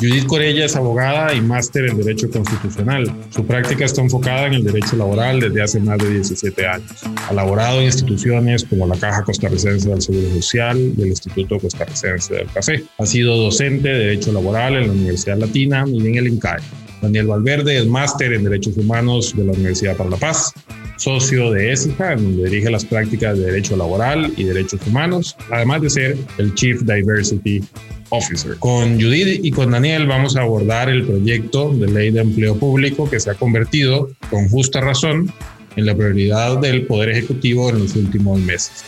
Judith Corella es abogada y máster en Derecho Constitucional. Su práctica está enfocada en el derecho laboral desde hace más de 17 años. Ha laborado en instituciones como la Caja Costarricense del Seguro Social y el Instituto Costarricense del Café. Ha sido docente de Derecho Laboral en la Universidad Latina y en el INCAE. Daniel Valverde es máster en Derechos Humanos de la Universidad para la Paz, socio de ESIJA, donde dirige las prácticas de Derecho Laboral y Derechos Humanos, además de ser el Chief Diversity Officer. Con Judith y con Daniel vamos a abordar el proyecto de ley de empleo público que se ha convertido, con justa razón, en la prioridad del Poder Ejecutivo en los últimos meses.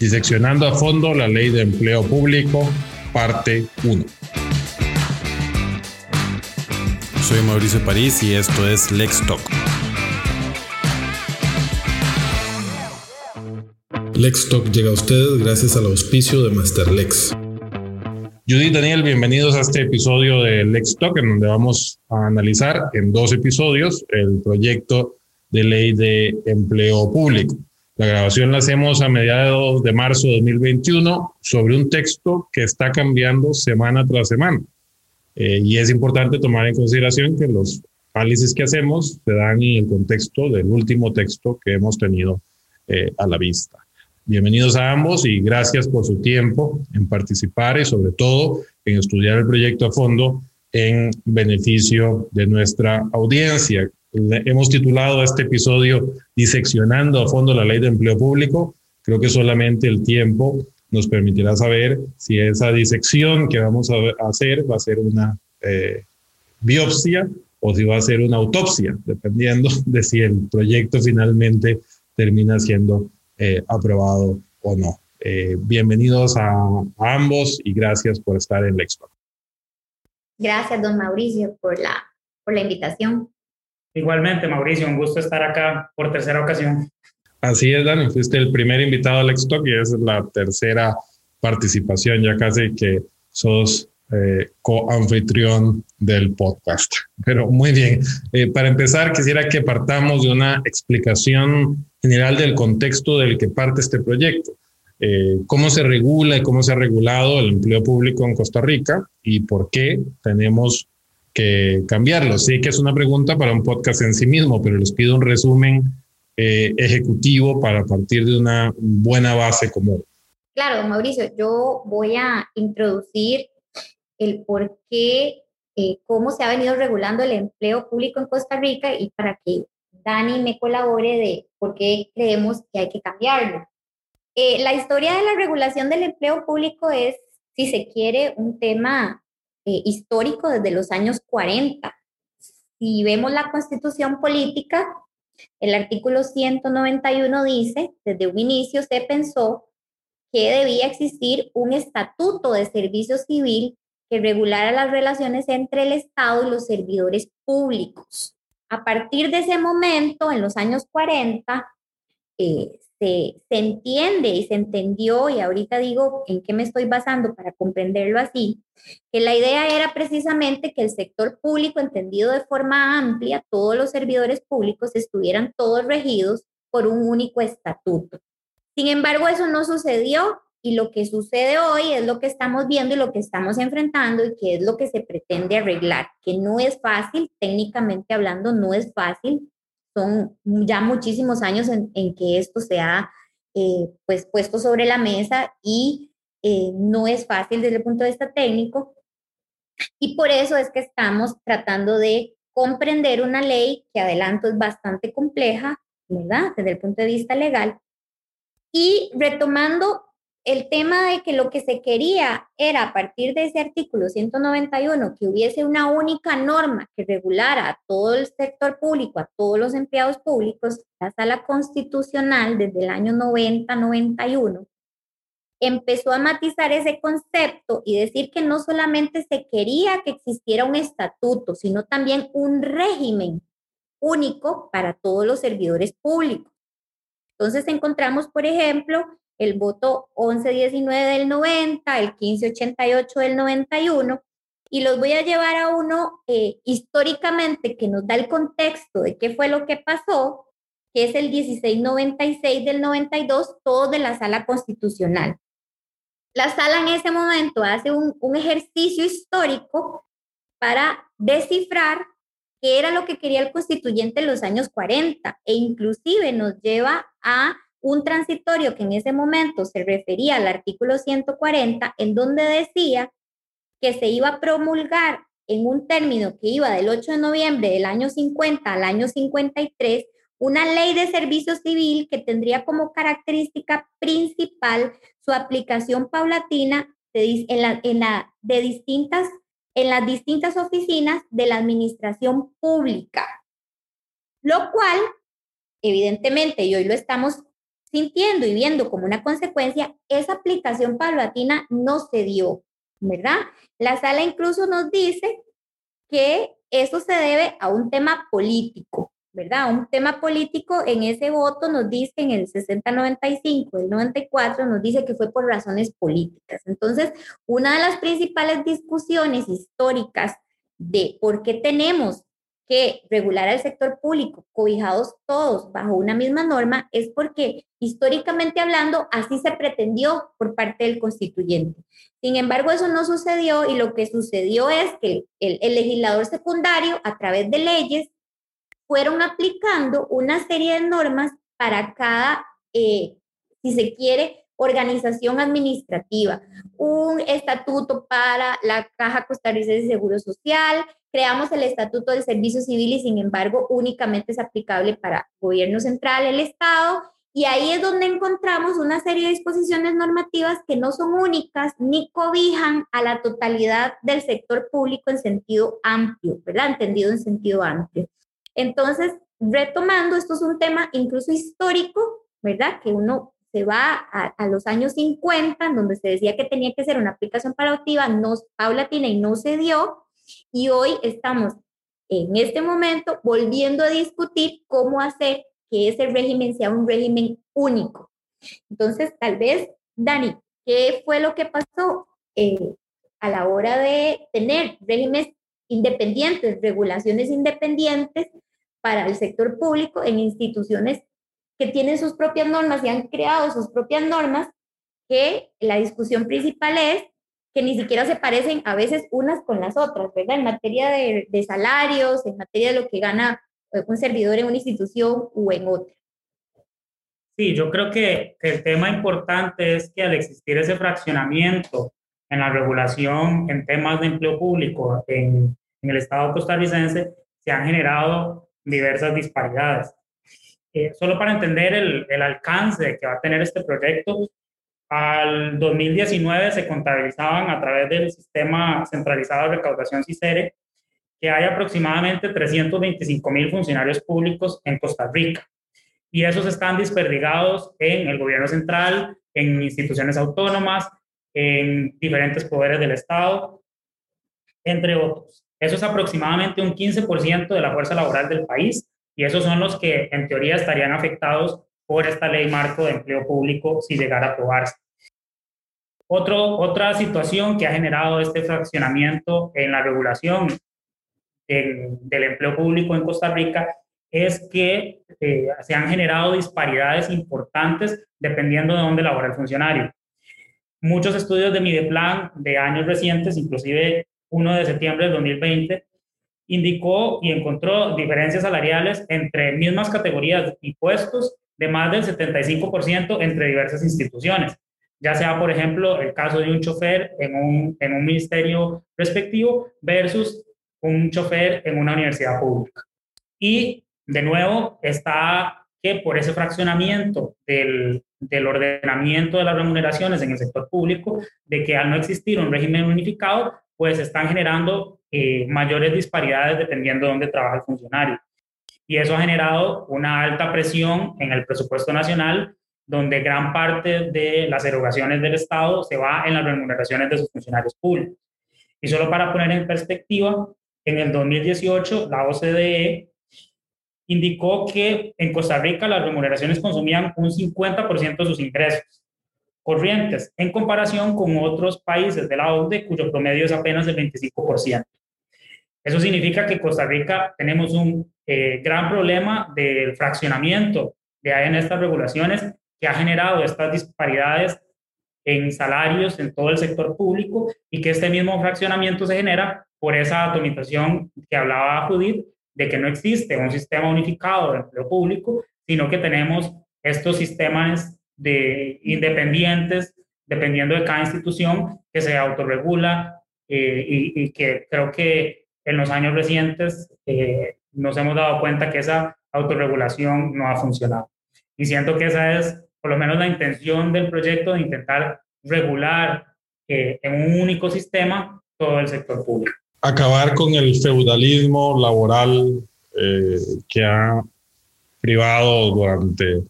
Diseccionando a fondo la ley de empleo público, parte 1. Soy Mauricio París y esto es Lex Talk. Lex Talk llega a ustedes gracias al auspicio de Masterlex. Judith Daniel, bienvenidos a este episodio de Lex Talk, en donde vamos a analizar en dos episodios el proyecto de ley de empleo público. La grabación la hacemos a mediados de marzo de 2021 sobre un texto que está cambiando semana tras semana. Eh, y es importante tomar en consideración que los análisis que hacemos se dan en el contexto del último texto que hemos tenido eh, a la vista. Bienvenidos a ambos y gracias por su tiempo en participar y sobre todo en estudiar el proyecto a fondo en beneficio de nuestra audiencia. Hemos titulado este episodio Diseccionando a fondo la ley de empleo público. Creo que solamente el tiempo nos permitirá saber si esa disección que vamos a hacer va a ser una eh, biopsia o si va a ser una autopsia, dependiendo de si el proyecto finalmente termina siendo eh, aprobado o no. Eh, bienvenidos a, ambos y gracias por estar en Lexport. Gracias, don Mauricio, por la, por la invitación. Igualmente, Mauricio, un gusto estar acá por tercera ocasión. Así es, Dani, fuiste el primer invitado al Talk y es la tercera participación, ya casi que sos eh, co-anfitrión del podcast. Pero muy bien, eh, para empezar quisiera que partamos de una explicación general del contexto del que parte este proyecto. Eh, cómo se regula y cómo se ha regulado el empleo público en Costa Rica y por qué tenemos que cambiarlo. Sé que es una pregunta para un podcast en sí mismo, pero les pido un resumen eh, ejecutivo para partir de una buena base común. Claro, Mauricio, yo voy a introducir el por qué, eh, cómo se ha venido regulando el empleo público en Costa Rica y para que Dani me colabore de por qué creemos que hay que cambiarlo. Eh, la historia de la regulación del empleo público es, si se quiere, un tema histórico desde los años 40. Si vemos la constitución política, el artículo 191 dice, desde un inicio se pensó que debía existir un estatuto de servicio civil que regulara las relaciones entre el Estado y los servidores públicos. A partir de ese momento, en los años 40, eh, se, entiende y se entendió, y ahorita digo en qué me estoy basando para comprenderlo así, que la idea era precisamente que el sector público, entendido de forma amplia, todos los servidores públicos estuvieran todos regidos por un único estatuto. Sin embargo, eso no sucedió y lo que sucede hoy es lo que estamos viendo y lo que estamos enfrentando y que es lo que se pretende arreglar, que no es fácil, técnicamente hablando, no es fácil, son ya muchísimos años en, que esto se ha eh, pues puesto sobre la mesa y eh, no es fácil desde el punto de vista técnico. Y por eso es que estamos tratando de comprender una ley que adelanto es bastante compleja, ¿verdad? Desde el punto de vista legal. Y retomando el tema de que lo que se quería era a partir de ese artículo 191 que hubiese una única norma que regulara a todo el sector público, a todos los empleados públicos, la sala constitucional desde el año 90-91 empezó a matizar ese concepto y decir que no solamente se quería que existiera un estatuto, sino también un régimen único para todos los servidores públicos. Entonces encontramos, por ejemplo, el voto 1119 del 90, el 1588 del 91, y los voy a llevar a uno eh, históricamente que nos da el contexto de qué fue lo que pasó, que es el 1696 del 92, todo de la sala constitucional. la sala en ese momento hace un, un ejercicio histórico para descifrar qué era lo que quería el constituyente en los años 40 e inclusive nos lleva a un transitorio que en ese momento se refería al artículo 140, en donde decía que se iba a promulgar en un término que iba del 8 de noviembre del año 50 al año 53 una ley de servicio civil que tendría como característica principal su aplicación paulatina de, en la, en la, de distintas, en las distintas oficinas de la administración pública, lo cual, evidentemente, y hoy lo estamos sintiendo y viendo como una consecuencia, esa aplicación paulatina no se dio, ¿verdad? La sala incluso nos dice que eso se debe a un tema político, ¿verdad? Un tema político en ese voto nos dice en el 60-95, el 94 nos dice que fue por razones políticas. Entonces, una de las principales discusiones históricas de por qué tenemos que regular al sector público, cobijados todos bajo una misma norma, es porque históricamente hablando así se pretendió por parte del constituyente. Sin embargo, eso no sucedió y lo que sucedió es que el, legislador secundario, a través de leyes, fueron aplicando una serie de normas para cada, eh, si se quiere, organización administrativa, un estatuto para la Caja Costarricense de Seguro Social, creamos el Estatuto del Servicio Civil y sin embargo únicamente es aplicable para gobierno central, el Estado, y ahí es donde encontramos una serie de disposiciones normativas que no son únicas ni cobijan a la totalidad del sector público en sentido amplio, ¿verdad? Entendido en sentido amplio. Entonces, retomando, esto es un tema incluso histórico, ¿verdad? Que uno se va a, los años 50, donde se decía que tenía que ser una aplicación paulatina, no, paulatina y no se dio. Y hoy estamos en este momento volviendo a discutir cómo hacer que ese régimen sea un régimen único. Entonces, tal vez, Dani, ¿qué fue lo que pasó eh, a la hora de tener regímenes independientes, regulaciones independientes para el sector público en instituciones que tienen sus propias normas y han creado sus propias normas, que la discusión principal es que ni siquiera se parecen a veces unas con las otras, ¿verdad? En materia de, de salarios, en materia de lo que gana eh, un servidor en una institución o en otra. Sí, yo creo que, que, el tema importante es que al existir ese fraccionamiento en la regulación en temas de empleo público en, en el Estado costarricense, se han generado diversas disparidades. Eh, solo para entender el, el, alcance que va a tener este proyecto, al 2019 se contabilizaban a través del sistema centralizado de recaudación CICERE que hay aproximadamente 325 mil funcionarios públicos en Costa Rica. Y esos están desperdigados en el gobierno central, en instituciones autónomas, en diferentes poderes del Estado, entre otros. Eso es aproximadamente un 15% de la fuerza laboral del país y esos son los que en teoría estarían afectados por esta ley marco de empleo público si llegara a aprobarse. Otro, otra situación que ha generado este fraccionamiento en la regulación del, empleo público en Costa Rica es que eh, se han generado disparidades importantes dependiendo de dónde labora el funcionario. Muchos estudios de Mideplan de años recientes, inclusive 1 de septiembre del 2020, indicó y encontró diferencias salariales entre mismas categorías y puestos de más del 75% entre diversas instituciones, ya sea, por ejemplo, el caso de un chofer en un, en un ministerio respectivo versus un chofer en una universidad pública. Y, de nuevo, está que por ese fraccionamiento del, del ordenamiento de las remuneraciones en el sector público, de que al no existir un régimen unificado, pues están generando eh, mayores disparidades dependiendo de dónde trabaja el funcionario. Y eso ha generado una alta presión en el presupuesto nacional, donde gran parte de las erogaciones del Estado se va en las remuneraciones de sus funcionarios públicos. Y solo para poner en perspectiva, en el 2018 la OCDE indicó que en Costa Rica las remuneraciones consumían un 50% de sus ingresos corrientes en comparación con otros países de la OCDE cuyo promedio es apenas del 25%. Eso significa que Costa Rica tenemos un eh, gran problema del fraccionamiento de ahí en estas regulaciones que ha generado estas disparidades en salarios en todo el sector público y que este mismo fraccionamiento se genera por esa atomización que hablaba Judith, de que no existe un sistema unificado de empleo público, sino que tenemos estos sistemas de independientes dependiendo de cada institución que se autorregula eh, y, que creo que en los años recientes eh, nos hemos dado cuenta que esa autorregulación no ha funcionado. Y siento que esa es por lo menos la intención del proyecto de intentar regular eh, en un único sistema todo el sector público. Acabar con el feudalismo laboral que ha privado durante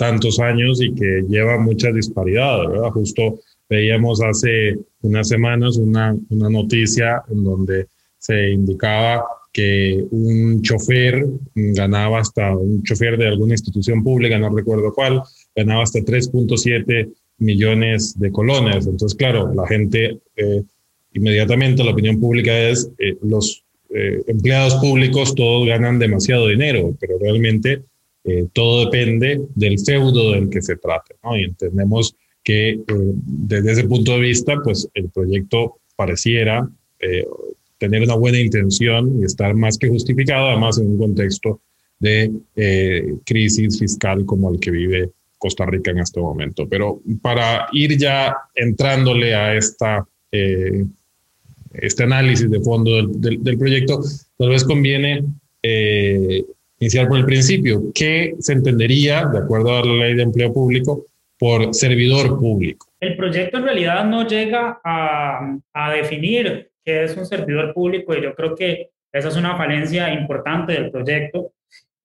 tantos años y que lleva muchas disparidades, ¿verdad? Justo veíamos hace unas semanas una, una noticia en donde se indicaba que un chofer ganaba hasta, un chofer de alguna institución pública, no recuerdo cuál, ganaba hasta 3.7 millones de colones. Entonces, claro, la gente, eh, inmediatamente la opinión pública es, eh, los eh, empleados públicos todos ganan demasiado dinero, pero realmente todo depende del feudo del que se trate, ¿no? Y entendemos que desde ese punto de vista, pues el proyecto pareciera tener una buena intención y estar más que justificado, además en un contexto de eh, crisis fiscal como el que vive Costa Rica en este momento. Pero para ir ya entrándole a esta, eh, este análisis de fondo del, del, proyecto, tal vez conviene eh, iniciar por el principio. ¿Qué se entendería, de acuerdo a la ley de empleo público, por servidor público? El proyecto en realidad no llega a, a definir qué es un servidor público y yo creo que esa es una falencia importante del proyecto.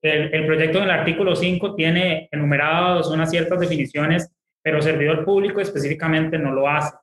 El, el proyecto en el artículo 5 tiene enumeradas unas ciertas definiciones, pero servidor público específicamente no lo hace.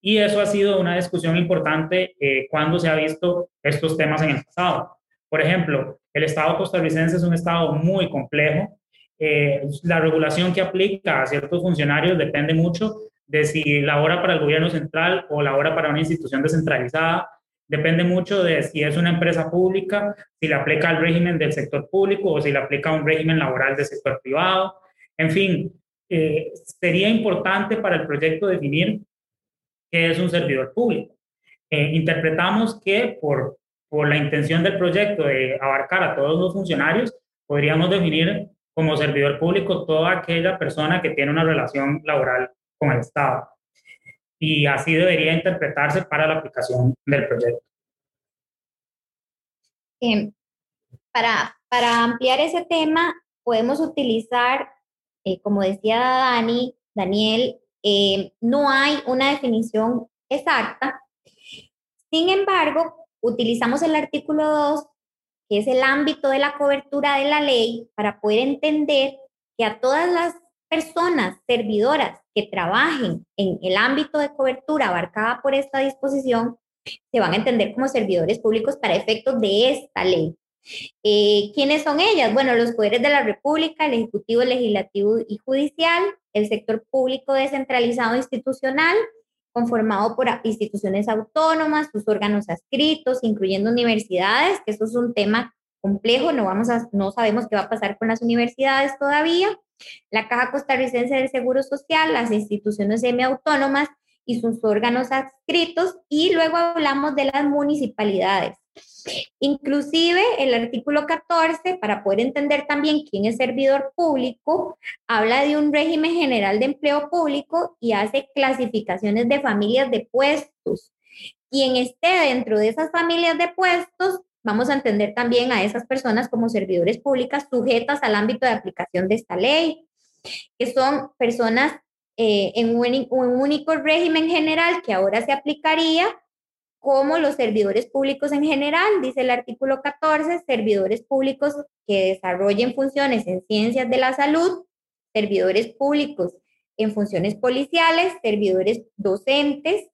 Y eso ha sido una discusión importante eh, cuando se ha visto estos temas en el pasado. Por ejemplo, el Estado costarricense es un Estado muy complejo. Eh, la regulación que aplica a ciertos funcionarios depende mucho de si labora para el gobierno central o labora para una institución descentralizada. Depende mucho de si es una empresa pública, si le aplica al régimen del sector público o si le aplica un régimen laboral del sector privado. En fin, eh, sería importante para el proyecto definir qué es un servidor público. Eh, interpretamos que por, por la intención del proyecto de abarcar a todos los funcionarios, podríamos definir como servidor público toda aquella persona que tiene una relación laboral con el Estado. Y así debería interpretarse para la aplicación del proyecto. para, para ampliar ese tema, podemos utilizar, eh, como decía Dani, Daniel, eh, no hay una definición exacta. Sin embargo, utilizamos el artículo 2, que es el ámbito de la cobertura de la ley, para poder entender que a todas las personas servidoras que trabajen en el ámbito de cobertura abarcada por esta disposición se van a entender como servidores públicos para efectos de esta ley. Eh, ¿Quiénes son ellas? Bueno, los poderes de la República, el Ejecutivo, Legislativo y Judicial, el sector público descentralizado institucional, conformado por instituciones autónomas, sus órganos adscritos, incluyendo universidades, que eso es un tema complejo, no, vamos no sabemos qué va a pasar con las universidades todavía, la Caja Costarricense del Seguro Social, las instituciones semiautónomas y sus órganos adscritos, y luego hablamos de las municipalidades. Inclusive el artículo 14, para poder entender también quién es servidor público, habla de un régimen general de empleo público y hace clasificaciones de familias de puestos. Quien esté dentro de esas familias de puestos vamos a entender también a esas personas como servidores públicas sujetas al ámbito de aplicación de esta ley, que son personas eh, en un, único régimen general que ahora se aplicaría como los servidores públicos en general, dice el artículo 14, servidores públicos que desarrollen funciones en ciencias de la salud, servidores públicos en funciones policiales, servidores docentes,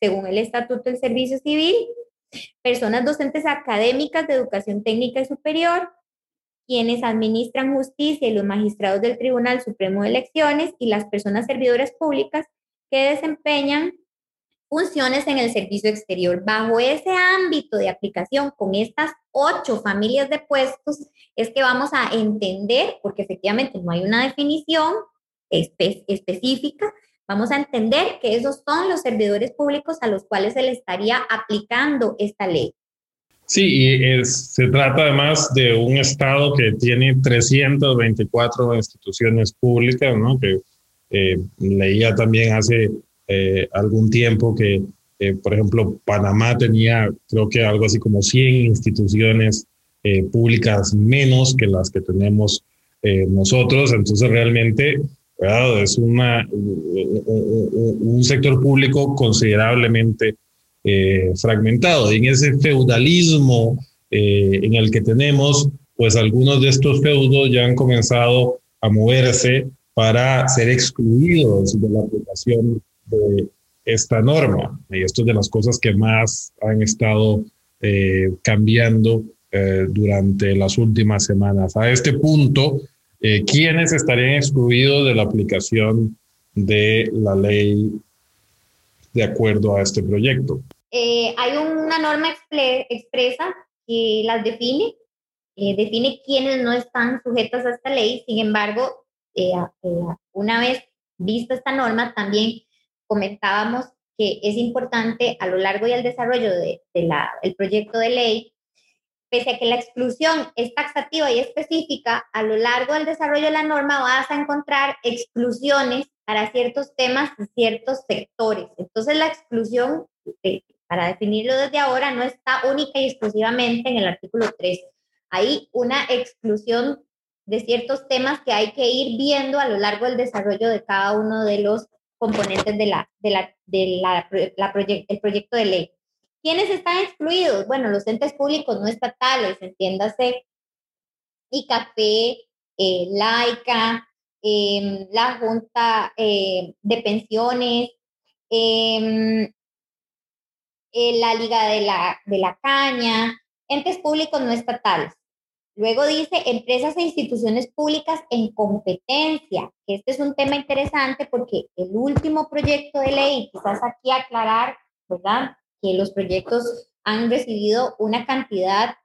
según el Estatuto del Servicio Civil, personas docentes académicas de educación técnica y superior, quienes administran justicia y los magistrados del Tribunal Supremo de Elecciones y las personas servidoras públicas que desempeñan funciones en el servicio exterior. Bajo ese ámbito de aplicación, con estas ocho familias de puestos, es que vamos a entender, porque efectivamente no hay una definición específica, Vamos a entender que esos son los servidores públicos a los cuales se le estaría aplicando esta ley. Sí, y se trata además de un Estado que tiene 324 instituciones públicas, ¿no? Que eh, leía también hace eh, algún tiempo que, eh, por ejemplo, Panamá tenía, creo que algo así como 100 instituciones públicas menos que las que tenemos nosotros. Entonces, realmente es una, un sector público considerablemente eh, fragmentado. Y en ese feudalismo eh, en el que tenemos, pues algunos de estos feudos ya han comenzado a moverse para ser excluidos de la aplicación de esta norma. Y esto es de las cosas que más han estado eh, cambiando durante las últimas semanas. A este punto, ¿quiénes estarían excluidos de la aplicación de la ley de acuerdo a este proyecto. Eh, hay una norma expresa que las define, eh, define quiénes no están sujetos a esta ley, sin embargo, eh, una vez vista esta norma, también comentábamos que es importante a lo largo y al desarrollo del de, el proyecto de ley, pese a que la exclusión es taxativa y específica, a lo largo del desarrollo de la norma vas a encontrar exclusiones para ciertos temas y ciertos sectores. Entonces la exclusión, eh, para definirlo desde ahora, no está única y exclusivamente en el artículo 3. Hay una exclusión de ciertos temas que hay que ir viendo a lo largo del desarrollo de cada uno de los componentes de la, de la, de la, el proyecto de ley. ¿Quiénes están excluidos? Bueno, los entes públicos no estatales, entiéndase, ICAFE, eh, LAICA, Em, la Junta eh, de Pensiones, em, eh, la Liga de la, de la Caña, entes públicos no estatales. Luego dice empresas e instituciones públicas en competencia. Este es un tema interesante porque el último proyecto de ley, quizás aquí aclarar, ¿verdad? Que los proyectos han recibido una cantidad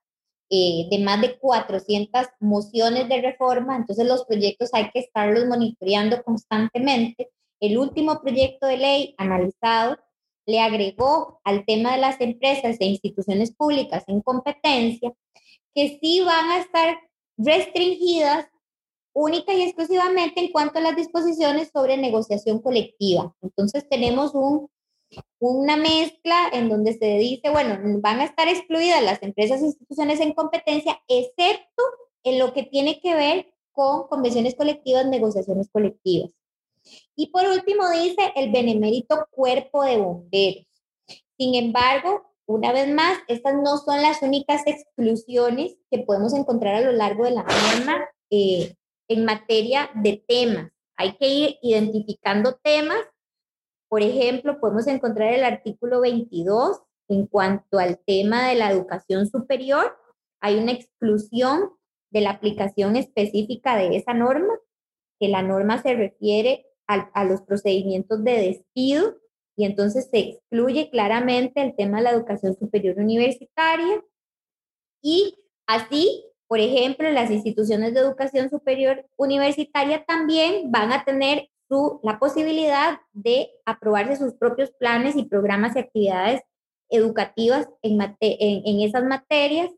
eh, de más de 400 mociones de reforma, entonces los proyectos hay que estarlos monitoreando constantemente. El último proyecto de ley analizado le agregó al tema de las empresas e instituciones públicas en competencia que sí van a estar restringidas única y exclusivamente en cuanto a las disposiciones sobre negociación colectiva. Entonces tenemos un una mezcla en donde se dice, bueno, van a estar excluidas las empresas e instituciones en competencia, excepto en lo que tiene que ver con convenciones colectivas, negociaciones colectivas. Y por último dice el benemérito cuerpo de bomberos. Sin embargo, una vez más, estas no son las únicas exclusiones que podemos encontrar a lo largo de la norma eh, en materia de temas. Hay que ir identificando temas por ejemplo, podemos encontrar el artículo 22 en cuanto al tema de la educación superior. Hay una exclusión de la aplicación específica de esa norma, que la norma se refiere a, los procedimientos de despido y entonces se excluye claramente el tema de la educación superior universitaria. Y así, por ejemplo, las instituciones de educación superior universitaria también van a tener la posibilidad de aprobarse sus propios planes y programas y actividades educativas en, en, esas materias.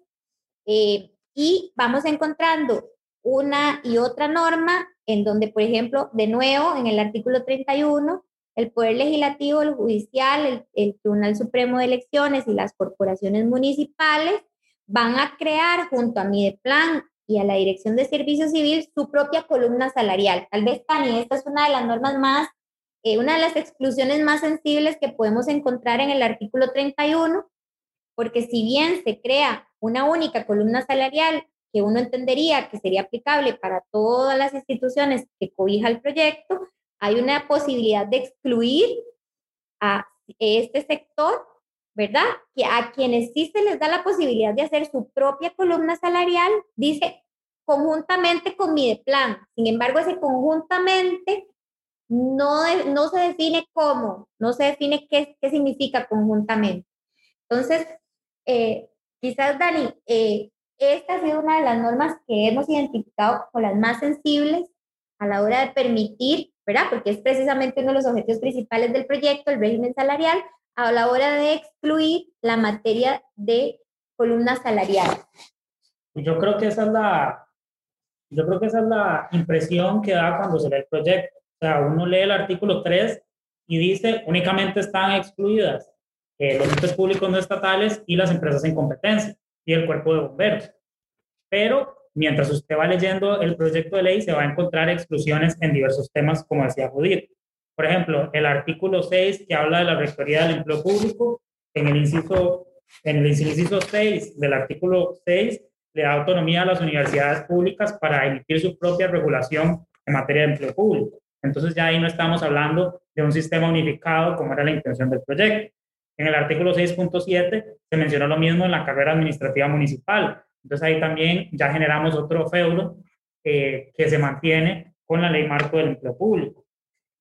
Eh, y vamos encontrando una y otra norma en donde, por ejemplo, de nuevo, en el artículo 31, el Poder Legislativo, el Judicial, el, el Tribunal Supremo de Elecciones y las corporaciones municipales van a crear junto a Mideplan y a la Dirección de Servicio Civil su propia columna salarial. Tal vez, Tani, esta es una de las normas más, eh, una de las exclusiones más sensibles que podemos encontrar en el artículo 31, porque si bien se crea una única columna salarial que uno entendería que sería aplicable para todas las instituciones que cobija el proyecto, hay una posibilidad de excluir a este sector, ¿verdad? Que a quienes sí se les da la posibilidad de hacer su propia columna salarial, dice conjuntamente con mi plan. Sin embargo, ese conjuntamente no, no se define cómo, no se define qué, qué significa conjuntamente. Entonces, eh, quizás, Dani, eh, esta ha sido una de las normas que hemos identificado como las más sensibles a la hora de permitir ¿verdad? Porque es precisamente uno de los objetivos principales del proyecto, el régimen salarial, a la hora de excluir la materia de columna salarial. Yo creo que esa es la, yo creo que esa es la impresión que da cuando se lee el proyecto. O sea, uno lee el artículo 3 y dice únicamente están excluidas eh, los entes públicos no estatales y las empresas en competencia y el cuerpo de bomberos. Pero mientras usted va leyendo el proyecto de ley, se va a encontrar exclusiones en diversos temas, como decía Judith. Por ejemplo, el artículo 6 que habla de la Rectoría del Empleo Público, en el inciso, en el inciso 6 del artículo 6 le da autonomía a las universidades públicas para emitir su propia regulación en materia de empleo público. Entonces ya ahí no estamos hablando de un sistema unificado como era la intención del proyecto. En el artículo 6.7 se mencionó lo mismo en la carrera administrativa municipal, entonces ahí también ya generamos otro feudo eh, que se mantiene con la ley marco del empleo público.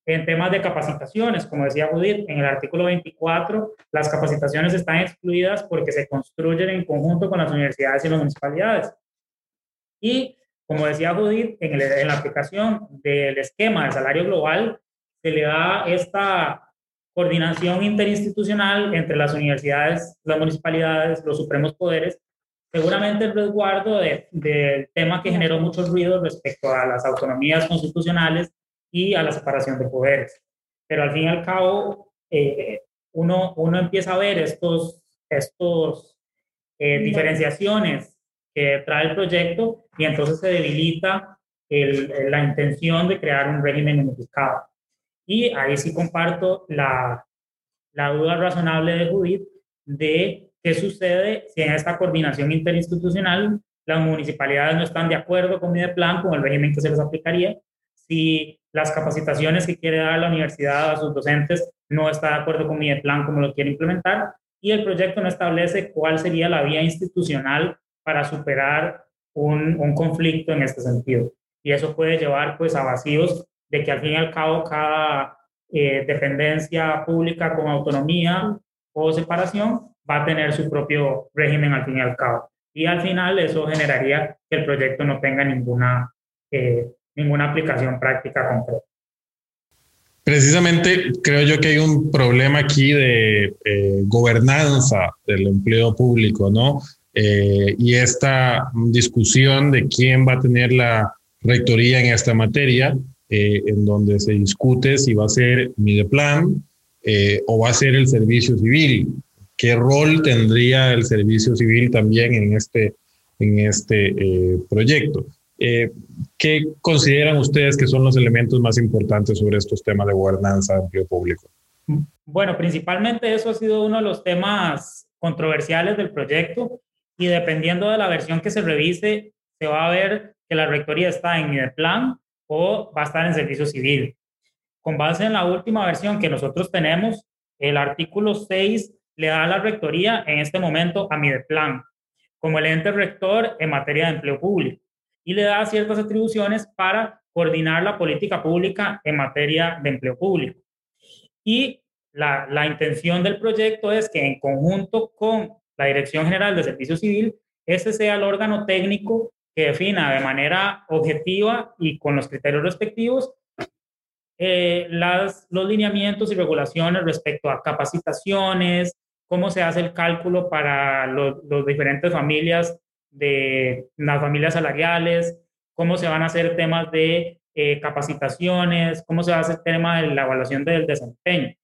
En temas de capacitaciones, como decía Judith, en el artículo 24, las capacitaciones están excluidas porque se construyen en conjunto con las universidades y las municipalidades. Y, como decía Judith, en, en la aplicación del esquema de salario global, se le da esta coordinación interinstitucional entre las universidades, las municipalidades, los supremos poderes Seguramente el resguardo del tema que generó mucho ruido respecto a las autonomías constitucionales y a la separación de poderes. Pero al fin y al cabo, eh, uno, uno empieza a ver estos, estos eh, diferenciaciones que trae el proyecto y entonces se debilita el, la intención de crear un régimen unificado. Y ahí sí comparto la, la duda razonable de Judith de ¿Qué sucede si en esta coordinación interinstitucional las municipalidades no están de acuerdo con mi plan, con el régimen que se les aplicaría? Si las capacitaciones que quiere dar la universidad a sus docentes no está de acuerdo con mi plan como lo quiere implementar y el proyecto no establece cuál sería la vía institucional para superar un, un conflicto en este sentido. Y eso puede llevar pues a vacíos de que al fin y al cabo cada eh, dependencia pública con autonomía o separación va a tener su propio régimen al fin y al cabo. Y al final eso generaría que el proyecto no tenga ninguna, eh, ninguna aplicación práctica concreta. Precisamente creo yo que hay un problema aquí de eh, gobernanza del empleo público, ¿no? Eh, y esta discusión de quién va a tener la rectoría en esta materia, en donde se discute si va a ser Mideplan o va a ser el servicio civil. ¿Qué rol tendría el servicio civil también en este, en este eh, proyecto? Eh, ¿Qué consideran ustedes que son los elementos más importantes sobre estos temas de gobernanza de empleo público? Bueno, principalmente eso ha sido uno de los temas controversiales del proyecto y dependiendo de la versión que se revise, se va a ver que la rectoría está en el plan o va a estar en servicio civil. Con base en la última versión que nosotros tenemos, el artículo 6 le da la rectoría en este momento a Mideplan como el ente rector en materia de empleo público y le da ciertas atribuciones para coordinar la política pública en materia de empleo público. Y la, la intención del proyecto es que en conjunto con la Dirección General de Servicio Civil, ese sea el órgano técnico que defina de manera objetiva y con los criterios respectivos eh, las, los lineamientos y regulaciones respecto a capacitaciones, cómo se hace el cálculo para las diferentes familias de las familias salariales, cómo se van a hacer temas de eh, capacitaciones, cómo se va a hacer tema de la evaluación del desempeño.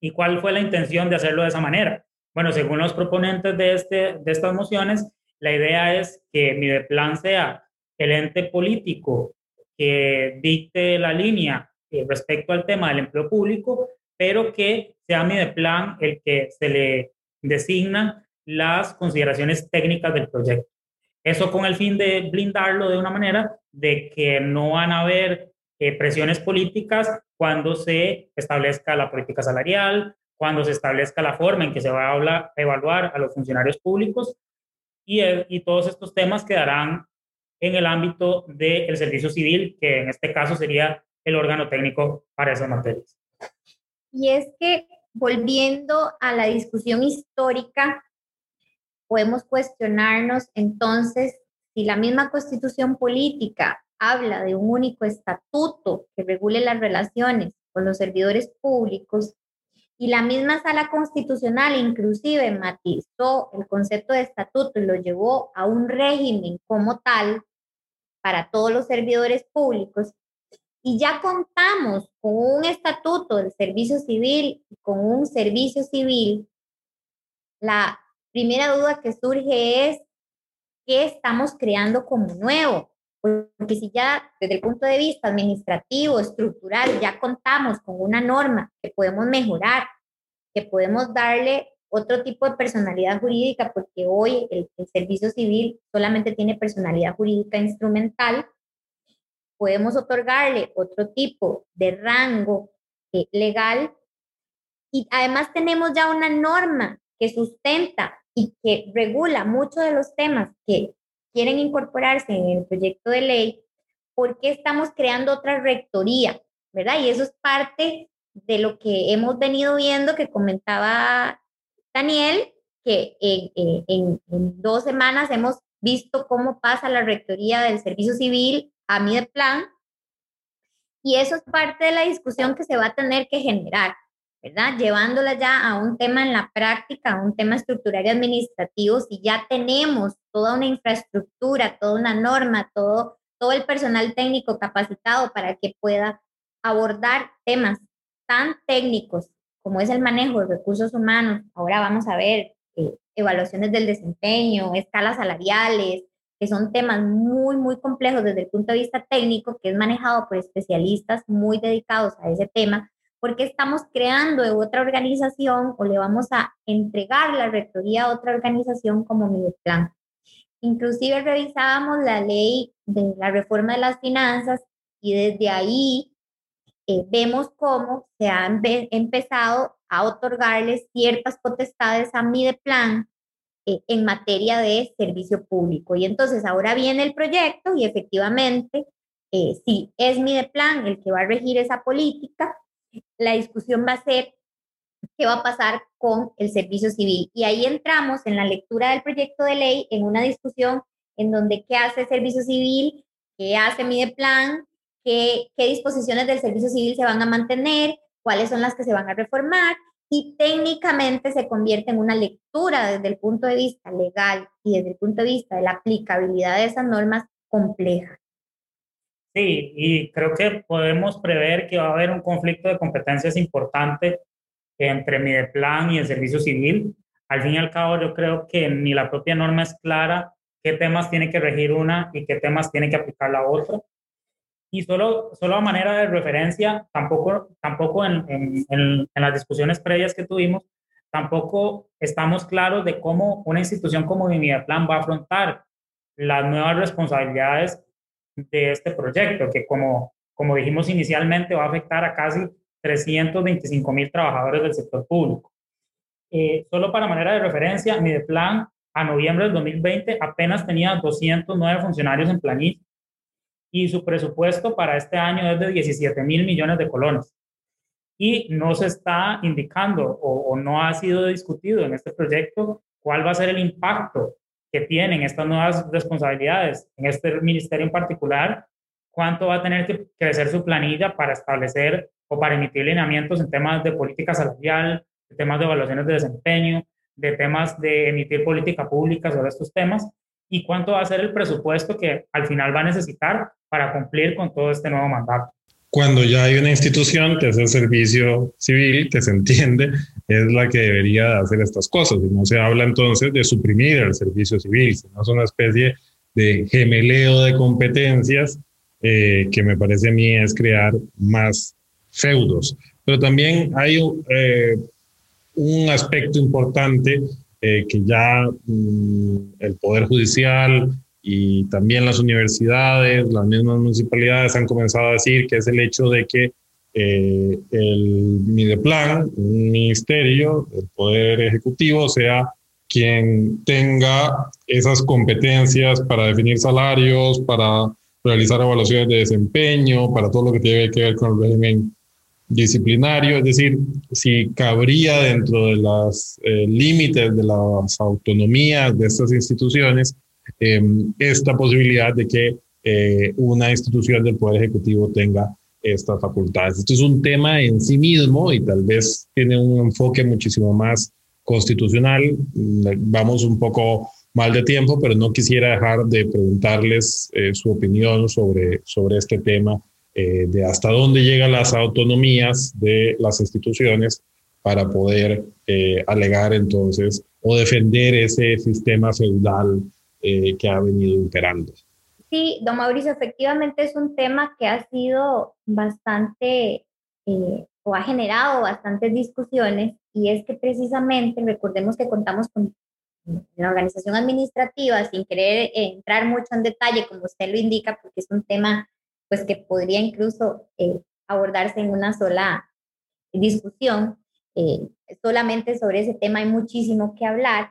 ¿Y cuál fue la intención de hacerlo de esa manera? Bueno, según los proponentes de, este, de estas mociones, la idea es que mi plan sea el ente político que dicte la línea eh, respecto al tema del empleo público, pero que sea mi de plan el que se le designan las consideraciones técnicas del proyecto. Eso con el fin de blindarlo de una manera de que no van a haber eh, presiones políticas cuando se establezca la política salarial, cuando se establezca la forma en que se va a evaluar a los funcionarios públicos y, y todos estos temas quedarán en el ámbito del servicio civil, que en este caso sería el órgano técnico para esas materias. Y es que volviendo a la discusión histórica, podemos cuestionarnos entonces si la misma constitución política habla de un único estatuto que regule las relaciones con los servidores públicos y la misma sala constitucional inclusive matizó el concepto de estatuto y lo llevó a un régimen como tal para todos los servidores públicos, y ya contamos con un estatuto del servicio civil y con un servicio civil, la primera duda que surge es, ¿qué estamos creando como nuevo? Porque si ya desde el punto de vista administrativo, estructural, ya contamos con una norma que podemos mejorar, que podemos darle otro tipo de personalidad jurídica, porque hoy el, servicio civil solamente tiene personalidad jurídica instrumental, podemos otorgarle otro tipo de rango eh, legal y además tenemos ya una norma que sustenta y que regula muchos de los temas que quieren incorporarse en el proyecto de ley, porque estamos creando otra rectoría, ¿verdad? Y eso es parte de lo que hemos venido viendo que comentaba Daniel, que en, en, dos semanas hemos visto cómo pasa la rectoría del servicio civil a mi plan, y eso es parte de la discusión que se va a tener que generar. ¿Verdad? Llevándola ya a un tema en la práctica, a un tema estructural y administrativo, si ya tenemos toda una infraestructura, toda una norma, todo, todo el personal técnico capacitado para que pueda abordar temas tan técnicos como es el manejo de recursos humanos, ahora vamos a ver eh, evaluaciones del desempeño, escalas salariales, que son temas muy, muy complejos desde el punto de vista técnico, que es manejado por especialistas muy dedicados a ese tema, porque estamos creando otra organización o le vamos a entregar la rectoría a otra organización como Mideplan. Inclusive revisábamos la ley de la reforma de las finanzas y desde ahí eh, vemos cómo se han empezado a otorgarles ciertas potestades a Mideplan eh, en materia de servicio público. Y entonces ahora viene el proyecto y efectivamente, eh, si es Mideplan el que va a regir esa política, la discusión va a ser qué va a pasar con el servicio civil. Y ahí entramos en la lectura del proyecto de ley en una discusión en donde qué hace el servicio civil, qué hace Mideplan, qué, qué disposiciones del servicio civil se van a mantener, cuáles son las que se van a reformar y técnicamente se convierte en una lectura desde el punto de vista legal y desde el punto de vista de la aplicabilidad de esas normas compleja. Sí, y creo que podemos prever que va a haber un conflicto de competencias importante entre Mideplan y el servicio civil. Al fin y al cabo, yo creo que ni la propia norma es clara qué temas tiene que regir una y qué temas tiene que aplicar la otra. Y solo, solo a manera de referencia, tampoco, tampoco en, en, en, las discusiones previas que tuvimos, tampoco estamos claros de cómo una institución como Mideplan va a afrontar las nuevas responsabilidades de este proyecto, que como, como dijimos inicialmente va a afectar a casi 325 mil trabajadores del sector público. Eh, solo para manera de referencia, Mideplan a noviembre del 2020 apenas tenía 209 funcionarios en planilla y su presupuesto para este año es de 17 mil millones de colones. Y no se está indicando o, o no ha sido discutido en este proyecto cuál va a ser el impacto que tienen estas nuevas responsabilidades en este ministerio en particular, cuánto va a tener que crecer su planilla para establecer o para emitir lineamientos en temas de política salarial, de temas de evaluaciones de desempeño, de temas de emitir política pública sobre estos temas y cuánto va a ser el presupuesto que al final va a necesitar para cumplir con todo este nuevo mandato cuando ya hay una institución que hace servicio civil, que se entiende, es la que debería hacer estas cosas. Y no se habla entonces de suprimir el servicio civil, sino es una especie de gemeleo de competencias eh, que me parece a mí es crear más feudos. Pero también hay eh, un aspecto importante eh, que ya mm, el Poder Judicial y también las universidades, las mismas municipalidades han comenzado a decir que es el hecho de que eh, el Mideplan, un ministerio, el Poder Ejecutivo, sea quien tenga esas competencias para definir salarios, para realizar evaluaciones de desempeño, para todo lo que tiene que ver con el régimen disciplinario, es decir, si cabría dentro de los eh, límites de las autonomías de estas instituciones Em, esta posibilidad de que eh, una institución del Poder Ejecutivo tenga estas facultades. Esto es un tema en sí mismo y tal vez tiene un enfoque muchísimo más constitucional. Vamos un poco mal de tiempo, pero no quisiera dejar de preguntarles eh, su opinión sobre, sobre este tema, eh, de hasta dónde llegan las autonomías de las instituciones para poder eh, alegar entonces o defender ese sistema feudal que ha venido imperando. Sí, don Mauricio, efectivamente es un tema que ha sido bastante o ha generado bastantes discusiones y es que precisamente recordemos que contamos con la organización administrativa, sin querer entrar mucho en detalle, como usted lo indica, porque es un tema pues que podría incluso eh, abordarse en una sola discusión. Eh, solamente sobre ese tema hay muchísimo que hablar,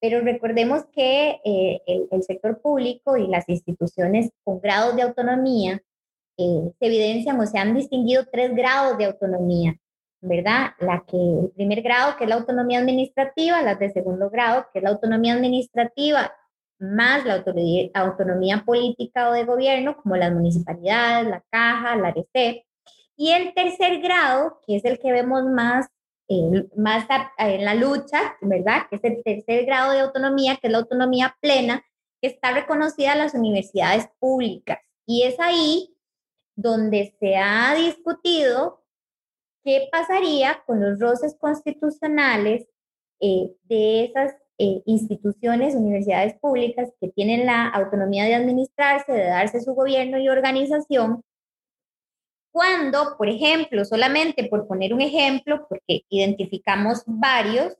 pero recordemos que eh, el, el, sector público y las instituciones con grados de autonomía se evidencian o se han distinguido tres grados de autonomía. ¿verdad? La que, el primer grado, que es la autonomía administrativa, las de segundo grado, que es la autonomía administrativa, más la autonomía, política o de gobierno, como las municipalidades, la caja, la ARECEP. Y el tercer grado, que es el que vemos más, más en la lucha, ¿verdad? Que es el tercer grado de autonomía, que es la autonomía plena, que está reconocida en las universidades públicas. Y es ahí donde se ha discutido ¿Qué pasaría con los roces constitucionales eh, de esas eh, instituciones, universidades públicas que tienen la autonomía de administrarse, de darse su gobierno y organización? Cuando, por ejemplo, solamente por poner un ejemplo, porque identificamos varios,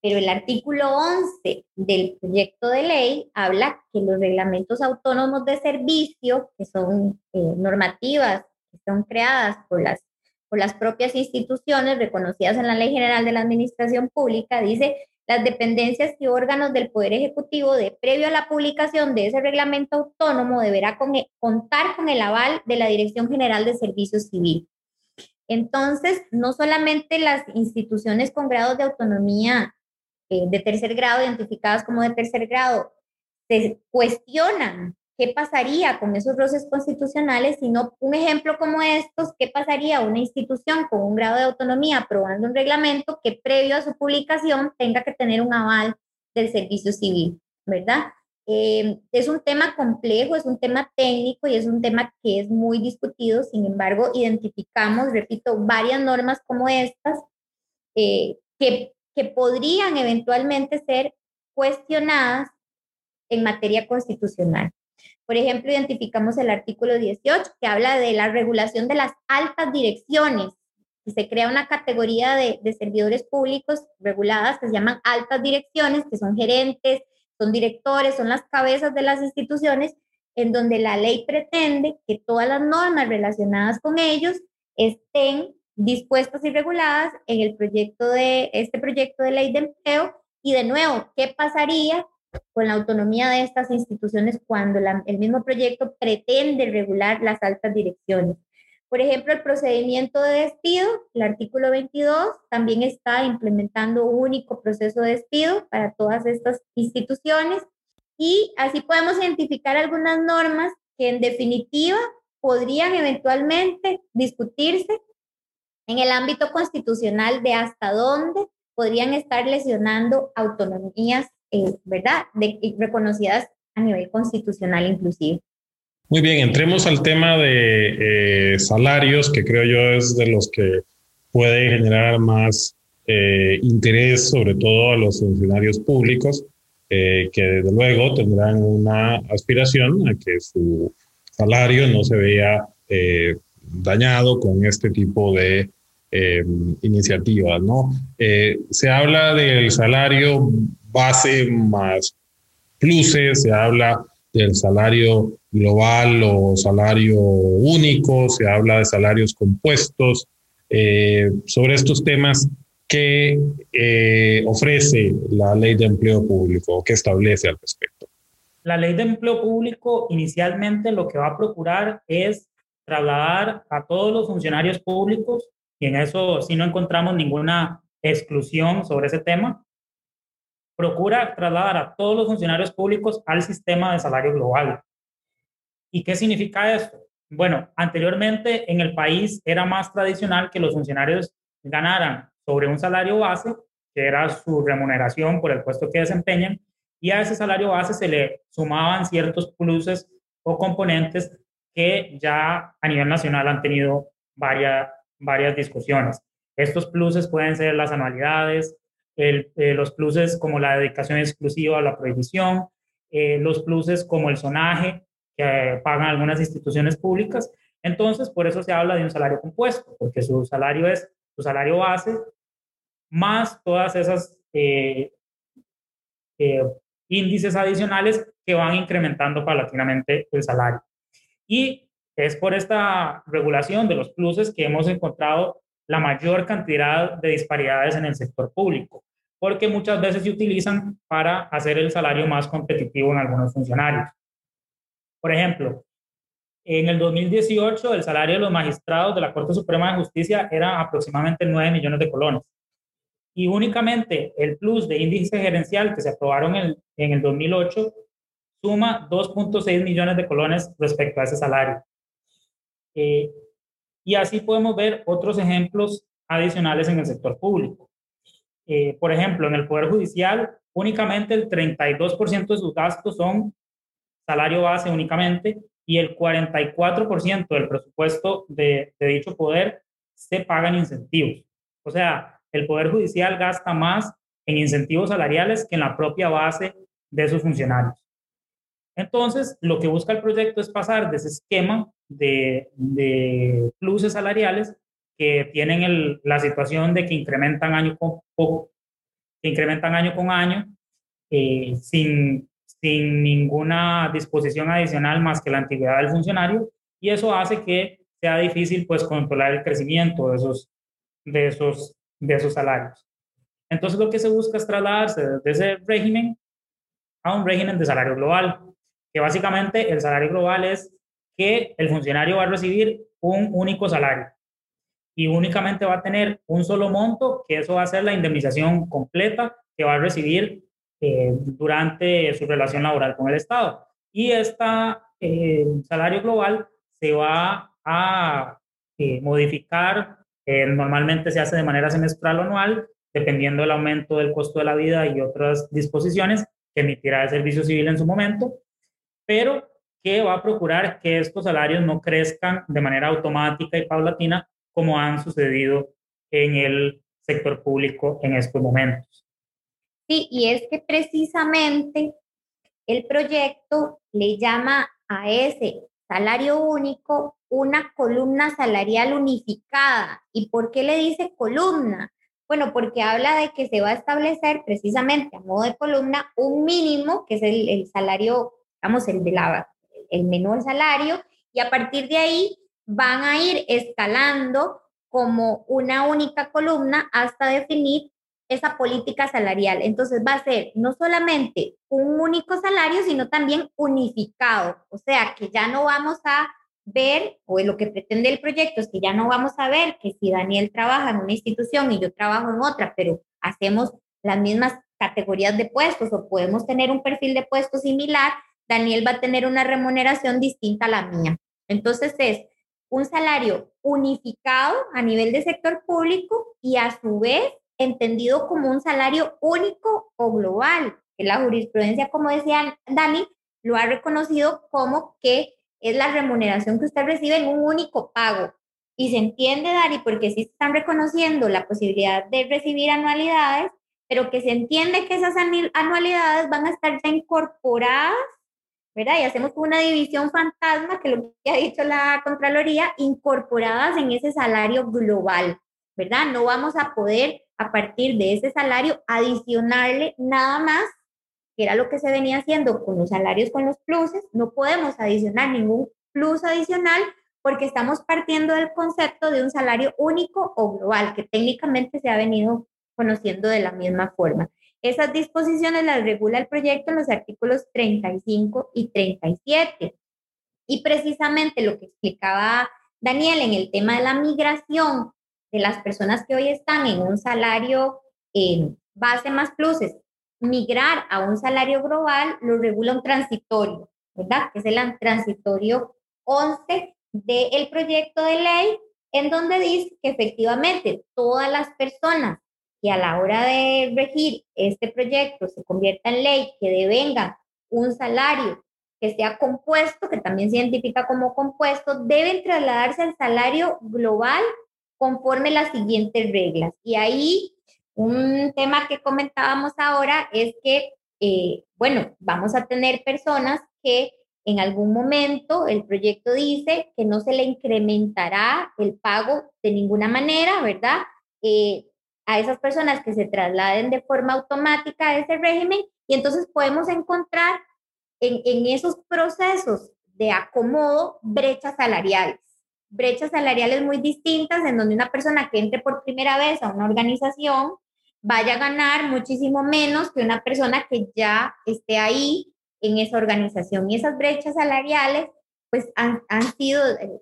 pero el artículo 11 del proyecto de ley habla que los reglamentos autónomos de servicio, que son eh, normativas que son creadas por las por las propias instituciones reconocidas en la Ley General de la Administración Pública, dice las dependencias y órganos del Poder Ejecutivo de previo a la publicación de ese reglamento autónomo deberá contar con el aval de la Dirección General de Servicios Civil. Entonces, no solamente las instituciones con grados de autonomía eh, de tercer grado, identificadas como de tercer grado, se cuestionan ¿Qué pasaría con esos roces constitucionales? Si no, un ejemplo como estos, ¿qué pasaría una institución con un grado de autonomía aprobando un reglamento que previo a su publicación tenga que tener un aval del servicio civil, ¿verdad? Eh, es un tema complejo, es un tema técnico y es un tema que es muy discutido. Sin embargo, identificamos, repito, varias normas como estas eh, que, que podrían eventualmente ser cuestionadas en materia constitucional. Por ejemplo, identificamos el artículo 18 que habla de la regulación de las altas direcciones. Y se crea una categoría de, servidores públicos reguladas que se llaman altas direcciones, que son gerentes, son directores, son las cabezas de las instituciones, en donde la ley pretende que todas las normas relacionadas con ellos estén dispuestas y reguladas en el proyecto de este proyecto de ley de empleo. Y de nuevo, ¿qué pasaría con la autonomía de estas instituciones cuando el mismo proyecto pretende regular las altas direcciones. Por ejemplo, el procedimiento de despido, el artículo 22, también está implementando un único proceso de despido para todas estas instituciones y así podemos identificar algunas normas que en definitiva podrían eventualmente discutirse en el ámbito constitucional de hasta dónde podrían estar lesionando autonomías eh, ¿verdad? Reconocidas a nivel constitucional inclusive. Muy bien, entremos al tema de eh, salarios, que creo yo es de los que puede generar más eh, interés, sobre todo a los funcionarios públicos, que desde luego tendrán una aspiración a que su salario no se vea dañado con este tipo de iniciativas, ¿no? se habla del salario base más pluses, se habla del salario global o salario único, se habla de salarios compuestos. Eh, sobre estos temas, ¿qué eh, ofrece la ley de empleo público? ¿Qué establece al respecto? La ley de empleo público inicialmente lo que va a procurar es trasladar a todos los funcionarios públicos, y en eso sí no encontramos ninguna exclusión sobre ese tema, procura trasladar a todos los funcionarios públicos al sistema de salario global. ¿Y qué significa esto? Bueno, anteriormente en el país era más tradicional que los funcionarios ganaran sobre un salario base, que era su remuneración por el puesto que desempeñan, y a ese salario base se le sumaban ciertos pluses o componentes que ya a nivel nacional han tenido varias, varias discusiones. Estos pluses pueden ser las anualidades, eh, los pluses como la dedicación exclusiva a la prohibición, eh, los pluses como el sonaje que pagan algunas instituciones públicas. Entonces, por eso se habla de un salario compuesto, porque su salario es su salario base más todas esas eh, índices adicionales que van incrementando paulatinamente el salario. Y es por esta regulación de los pluses que hemos encontrado la mayor cantidad de disparidades en el sector público, porque muchas veces se utilizan para hacer el salario más competitivo en algunos funcionarios. Por ejemplo, en el 2018 el salario de los magistrados de la Corte Suprema de Justicia era aproximadamente 9 millones de colones. Y únicamente el plus de índice gerencial que se aprobaron en, en el 2008 suma 2.6 millones de colones respecto a ese salario. Eh, y así podemos ver otros ejemplos adicionales en el sector público. Eh, por ejemplo, en el Poder Judicial, únicamente el 32% de sus gastos son salario base únicamente y el 44% del presupuesto de, de dicho poder se paga en incentivos. O sea, el Poder Judicial gasta más en incentivos salariales que en la propia base de sus funcionarios. Entonces, lo que busca el proyecto es pasar de ese esquema de, de pluses salariales que tienen la situación de que incrementan año con, año, eh, sin, ninguna disposición adicional más que la antigüedad del funcionario y eso hace que sea difícil pues controlar el crecimiento de esos, de esos, de esos salarios. Entonces lo que se busca es trasladarse de ese régimen a un régimen de salario global, que básicamente el salario global es que el funcionario va a recibir un único salario y únicamente va a tener un solo monto, que eso va a ser la indemnización completa que va a recibir eh, durante su relación laboral con el Estado. Y este salario global se va a eh, modificar, normalmente se hace de manera semestral o anual, dependiendo del aumento del costo de la vida y otras disposiciones que emitirá el Servicio Civil en su momento, pero que va a procurar que estos salarios no crezcan de manera automática y paulatina como han sucedido en el sector público en estos momentos. Sí, y es que precisamente el proyecto le llama a ese salario único una columna salarial unificada. ¿Y por qué le dice columna? Bueno, porque habla de que se va a establecer precisamente a modo de columna un mínimo, que es el, el salario, digamos, el de la el menor salario y a partir de ahí van a ir escalando como una única columna hasta definir esa política salarial. Entonces va a ser no solamente un único salario, sino también unificado. O sea, que ya no vamos a ver, o lo que pretende el proyecto es que ya no vamos a ver que si Daniel trabaja en una institución y yo trabajo en otra, pero hacemos las mismas categorías de puestos o podemos tener un perfil de puesto similar, Daniel va a tener una remuneración distinta a la mía. Entonces es un salario unificado a nivel de sector público y a su vez entendido como un salario único o global, la jurisprudencia, como decía Dani, lo ha reconocido como que es la remuneración que usted recibe en un único pago. Y se entiende, Dani, porque sí están reconociendo la posibilidad de recibir anualidades, pero que se entiende que esas anualidades van a estar ya incorporadas ¿verdad? Y hacemos una división fantasma, que lo que ha dicho la Contraloría, incorporadas en ese salario global, ¿verdad? No vamos a poder a partir de ese salario adicionarle nada más, que era lo que se venía haciendo con los salarios con los pluses, no podemos adicionar ningún plus adicional porque estamos partiendo del concepto de un salario único o global, que técnicamente se ha venido conociendo de la misma forma. Esas disposiciones las regula el proyecto en los artículos 35 y 37. Y precisamente lo que explicaba Daniel en el tema de la migración de las personas que hoy están en un salario base más pluses, migrar a un salario global lo regula un transitorio. ¿verdad? Que es el transitorio 11 del proyecto de ley, en donde dice que efectivamente todas las personas que a la hora de regir este proyecto se convierta en ley, que devengan un salario que sea compuesto, que también se identifica como compuesto, deben trasladarse al salario global conforme las siguientes reglas. Y ahí un tema que comentábamos ahora es que, eh, bueno, vamos a tener personas que en algún momento el proyecto dice que no se le incrementará el pago de ninguna manera, ¿verdad? Eh, a esas personas que se trasladen de forma automática a ese régimen y entonces podemos encontrar en, en esos procesos de acomodo brechas salariales, brechas salariales muy distintas en donde una persona que entre por primera vez a una organización vaya a ganar muchísimo menos que una persona que ya esté ahí en esa organización. Y esas brechas salariales pues han, han sido eh,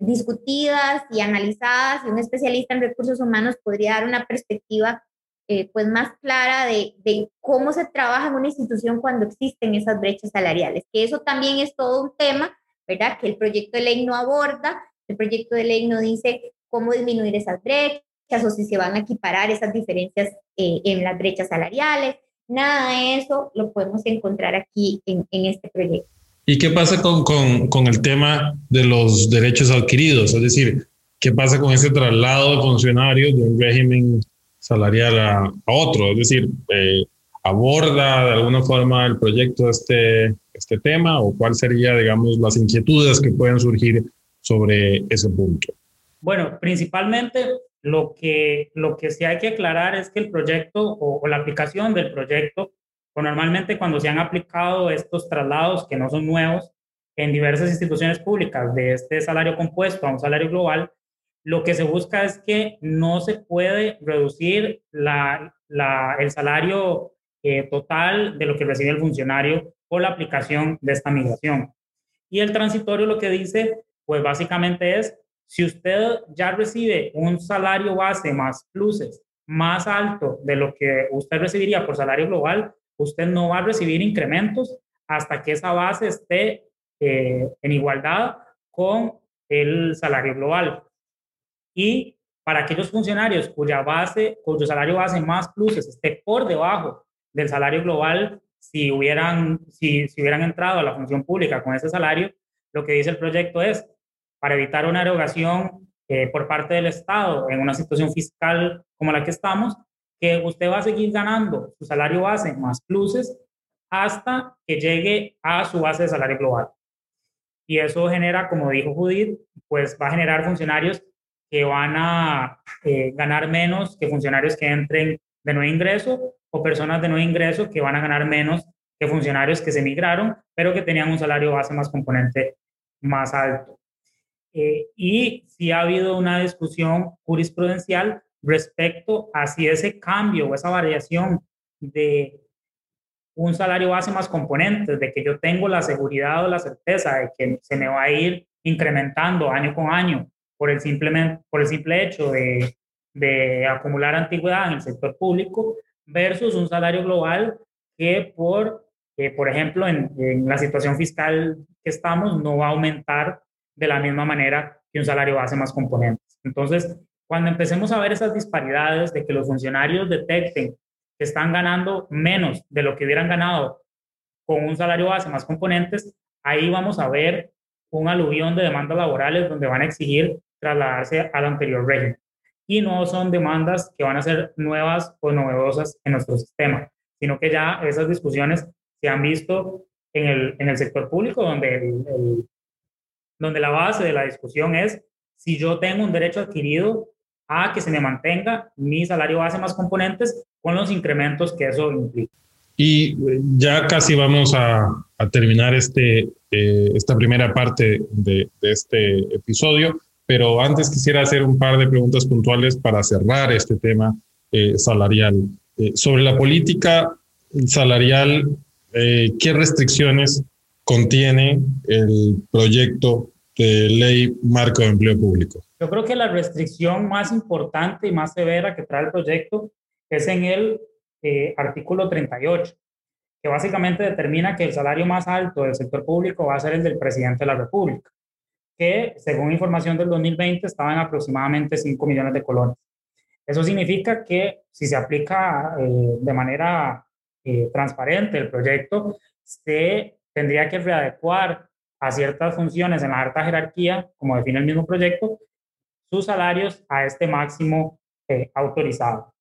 discutidas y analizadas y un especialista en recursos humanos podría dar una perspectiva eh, pues más clara de, de, cómo se trabaja en una institución cuando existen esas brechas salariales, que eso también es todo un tema, ¿verdad? Que el proyecto de ley no aborda, el proyecto de ley no dice cómo disminuir esas brechas o si se van a equiparar esas diferencias eh, en las brechas salariales, nada de eso lo podemos encontrar aquí en, en este proyecto. ¿Y qué pasa con, con, con el tema de los derechos adquiridos? Es decir, ¿qué pasa con ese traslado de funcionarios de un régimen salarial a, otro, es decir, eh, aborda de alguna forma el proyecto este, este tema o cuáles serían, digamos, las inquietudes que pueden surgir sobre ese punto. Bueno, principalmente lo que, lo que sí hay que aclarar es que el proyecto o, la aplicación del proyecto, normalmente cuando se han aplicado estos traslados que no son nuevos en diversas instituciones públicas de este salario compuesto a un salario global, lo que se busca es que no se puede reducir la, el salario eh, total de lo que recibe el funcionario por la aplicación de esta migración. Y el transitorio lo que dice, pues básicamente es, si usted ya recibe un salario base más pluses más alto de lo que usted recibiría por salario global, usted no va a recibir incrementos hasta que esa base esté eh, en igualdad con el salario global. Y para aquellos funcionarios cuya base, cuyo salario base más pluses esté por debajo del salario global, si hubieran, si, hubieran entrado a la función pública con ese salario, lo que dice el proyecto es, para evitar una erogación eh, por parte del Estado en una situación fiscal como la que estamos, que usted va a seguir ganando su salario base más pluses hasta que llegue a su base de salario global. Y eso genera, como dijo Judith, pues va a generar funcionarios que van a eh, ganar menos que funcionarios que entren de nuevo ingreso o personas de nuevo ingreso que van a ganar menos que funcionarios que se migraron, pero que tenían un salario base más componente más alto. Eh, y si ha habido una discusión jurisprudencial respecto a si ese cambio o esa variación de un salario base más componentes, de que yo tengo la seguridad o la certeza de que se me va a ir incrementando año con año por el, simplemente, por el simple hecho de, de acumular antigüedad en el sector público versus un salario global que por, eh, por ejemplo, en, en, la situación fiscal que estamos no va a aumentar de la misma manera que un salario base más componentes. Entonces, cuando empecemos a ver esas disparidades de que los funcionarios detecten que están ganando menos de lo que hubieran ganado con un salario base más componentes, ahí vamos a ver un aluvión de demandas laborales donde van a exigir trasladarse al anterior régimen. Y no son demandas que van a ser nuevas o novedosas en nuestro sistema, sino que ya esas discusiones se han visto en el, en el sector público, donde, el, donde la base de la discusión es si yo tengo un derecho adquirido a que se me mantenga mi salario base más componentes con los incrementos que eso implica. Y ya casi vamos a, a terminar este, eh, esta primera parte de, de, este episodio pero antes quisiera hacer un par de preguntas puntuales para cerrar este tema eh, salarial. Eh, sobre la política salarial, eh, ¿qué restricciones contiene el proyecto de ley marco de empleo público? Yo creo que la restricción más importante y más severa que trae el proyecto es en el artículo 38, que básicamente determina que el salario más alto del sector público va a ser el del presidente de la República, que según información del 2020 estaba en aproximadamente 5 millones de colones. Eso significa que si se aplica eh, de manera eh, transparente el proyecto, se tendría que readecuar a ciertas funciones en la alta jerarquía, como define el mismo proyecto, sus salarios a este máximo eh, autorizado.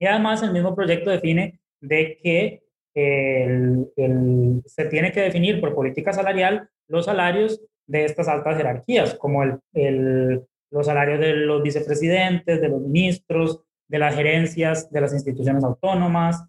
Y además el mismo proyecto define de que se tiene que definir por política salarial los salarios de estas altas jerarquías, como el, los salarios de los vicepresidentes, de los ministros, de las gerencias de las instituciones autónomas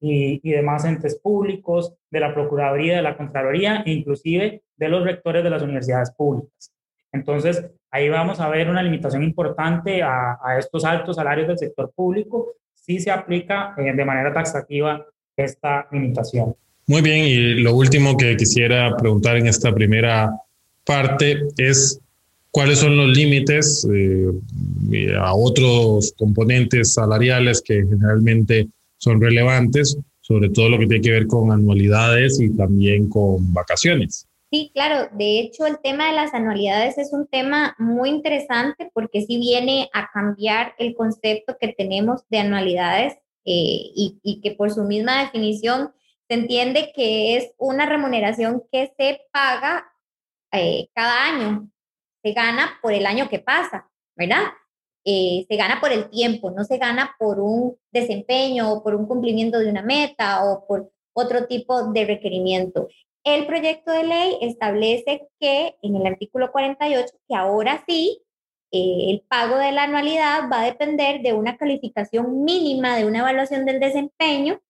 y, y, demás entes públicos, de la Procuraduría, de la Contraloría e inclusive de los rectores de las universidades públicas. Entonces, ahí vamos a ver una limitación importante a, a estos altos salarios del sector público si se aplica eh, de manera taxativa esta limitación. Muy bien, y lo último que quisiera preguntar en esta primera parte es cuáles son los límites eh, a otros componentes salariales que generalmente son relevantes, sobre todo lo que tiene que ver con anualidades y también con vacaciones. Sí, claro. De hecho, el tema de las anualidades es un tema muy interesante porque sí viene a cambiar el concepto que tenemos de anualidades eh, y, que por su misma definición se entiende que es una remuneración que se paga eh, cada año. Se gana por el año que pasa, ¿verdad? Eh, se gana por el tiempo, no se gana por un desempeño o por un cumplimiento de una meta o por otro tipo de requerimiento. El proyecto de ley establece que en el artículo 48, que ahora sí, eh, el pago de la anualidad va a depender de una calificación mínima de una evaluación del desempeño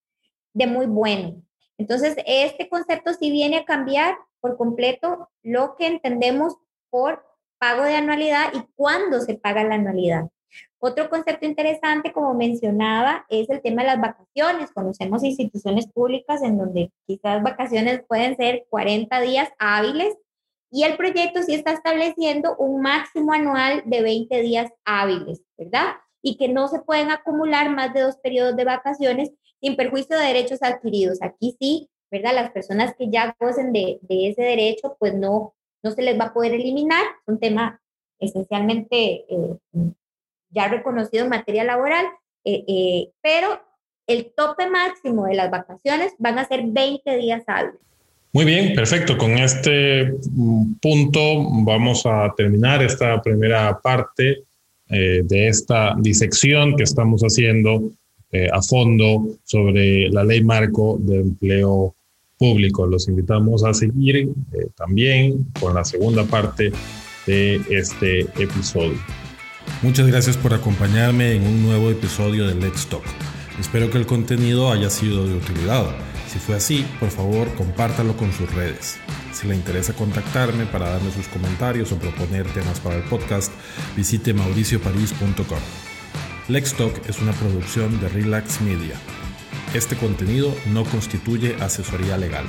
de muy bueno. Entonces, este concepto sí viene a cambiar por completo lo que entendemos por pago de anualidad y cuándo se paga la anualidad. Otro concepto interesante, como mencionaba, es el tema de las vacaciones. Conocemos instituciones públicas en donde quizás vacaciones pueden ser 40 días hábiles y el proyecto sí está estableciendo un máximo anual de 20 días hábiles, ¿verdad? Y que no se pueden acumular más de dos periodos de vacaciones sin perjuicio de derechos adquiridos. Aquí sí, ¿verdad? Las personas que ya gocen de, ese derecho, pues no, no se les va a poder eliminar. Es un tema esencialmente eh, ya reconocido en materia laboral, eh, eh, pero el tope máximo de las vacaciones van a ser 20 días hábiles. Muy bien, perfecto. Con este mm, punto vamos a terminar esta primera parte eh, de esta disección que estamos haciendo a fondo sobre la ley marco de empleo público. Los invitamos a seguir también con la segunda parte de este episodio. Muchas gracias por acompañarme en un nuevo episodio de Let's Talk. Espero que el contenido haya sido de utilidad. Si fue así, por favor, compártalo con sus redes. Si le interesa contactarme para darme sus comentarios o proponer temas para el podcast, visite mauricioparis.com. Let's Talk es una producción de Relax Media. Este contenido no constituye asesoría legal.